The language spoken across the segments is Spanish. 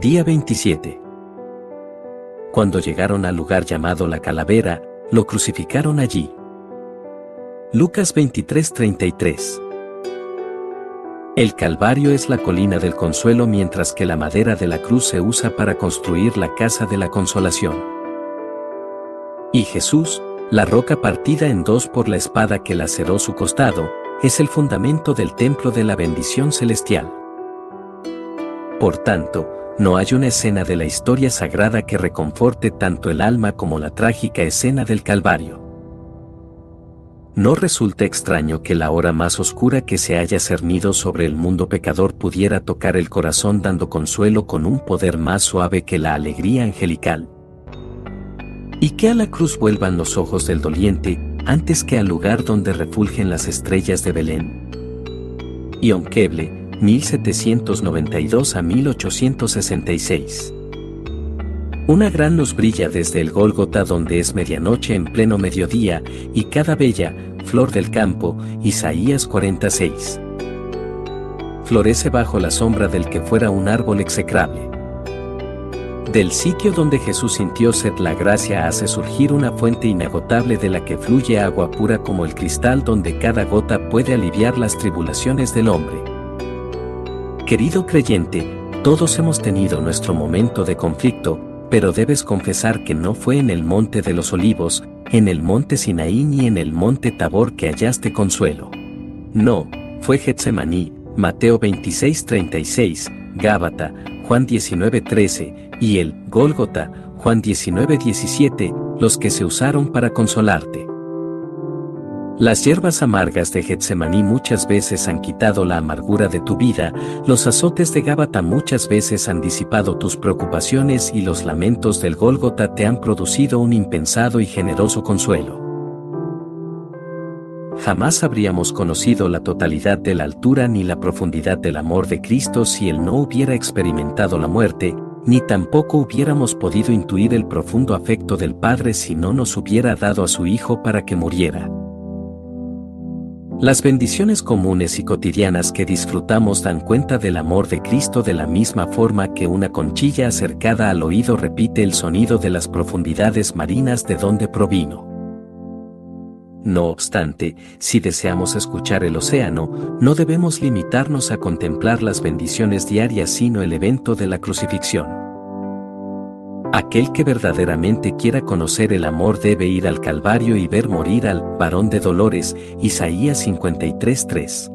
Día 27. Cuando llegaron al lugar llamado la calavera, lo crucificaron allí. Lucas 23:33 El Calvario es la colina del consuelo mientras que la madera de la cruz se usa para construir la casa de la consolación. Y Jesús, la roca partida en dos por la espada que laceró su costado, es el fundamento del templo de la bendición celestial. Por tanto, no hay una escena de la historia sagrada que reconforte tanto el alma como la trágica escena del Calvario. No resulta extraño que la hora más oscura que se haya cernido sobre el mundo pecador pudiera tocar el corazón dando consuelo con un poder más suave que la alegría angelical. Y que a la cruz vuelvan los ojos del doliente antes que al lugar donde refulgen las estrellas de Belén. Ion Keble, 1792 a 1866. Una gran luz brilla desde el Gólgota donde es medianoche en pleno mediodía, y cada bella, flor del campo, Isaías 46. Florece bajo la sombra del que fuera un árbol execrable. Del sitio donde Jesús sintió sed la gracia hace surgir una fuente inagotable de la que fluye agua pura como el cristal donde cada gota puede aliviar las tribulaciones del hombre. Querido creyente, todos hemos tenido nuestro momento de conflicto, pero debes confesar que no fue en el monte de los olivos, en el monte Sinaí ni en el monte Tabor que hallaste consuelo. No, fue Getsemaní, Mateo 26:36, Gábata, Juan 19:13, y el Gólgota, Juan 19:17, los que se usaron para consolarte. Las hierbas amargas de Getsemaní muchas veces han quitado la amargura de tu vida, los azotes de Gábata muchas veces han disipado tus preocupaciones y los lamentos del Gólgota te han producido un impensado y generoso consuelo. Jamás habríamos conocido la totalidad de la altura ni la profundidad del amor de Cristo si Él no hubiera experimentado la muerte, ni tampoco hubiéramos podido intuir el profundo afecto del Padre si no nos hubiera dado a su Hijo para que muriera. Las bendiciones comunes y cotidianas que disfrutamos dan cuenta del amor de Cristo de la misma forma que una conchilla acercada al oído repite el sonido de las profundidades marinas de donde provino. No obstante, si deseamos escuchar el océano, no debemos limitarnos a contemplar las bendiciones diarias sino el evento de la crucifixión. Aquel que verdaderamente quiera conocer el amor debe ir al Calvario y ver morir al varón de dolores, Isaías 53:3.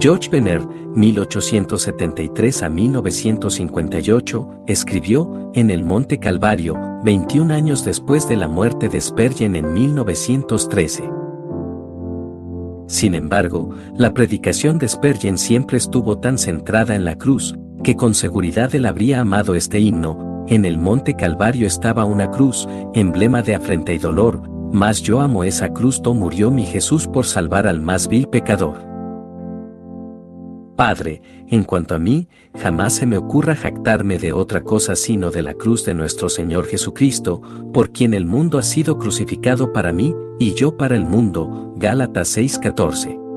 George Benner, 1873 a 1958, escribió En el Monte Calvario, 21 años después de la muerte de Spurgeon en 1913. Sin embargo, la predicación de Spurgeon siempre estuvo tan centrada en la cruz, que con seguridad él habría amado este himno, en el monte Calvario estaba una cruz, emblema de afrenta y dolor, mas yo amo esa cruz, to murió mi Jesús por salvar al más vil pecador. Padre, en cuanto a mí, jamás se me ocurra jactarme de otra cosa sino de la cruz de nuestro Señor Jesucristo, por quien el mundo ha sido crucificado para mí, y yo para el mundo. Gálatas 6:14.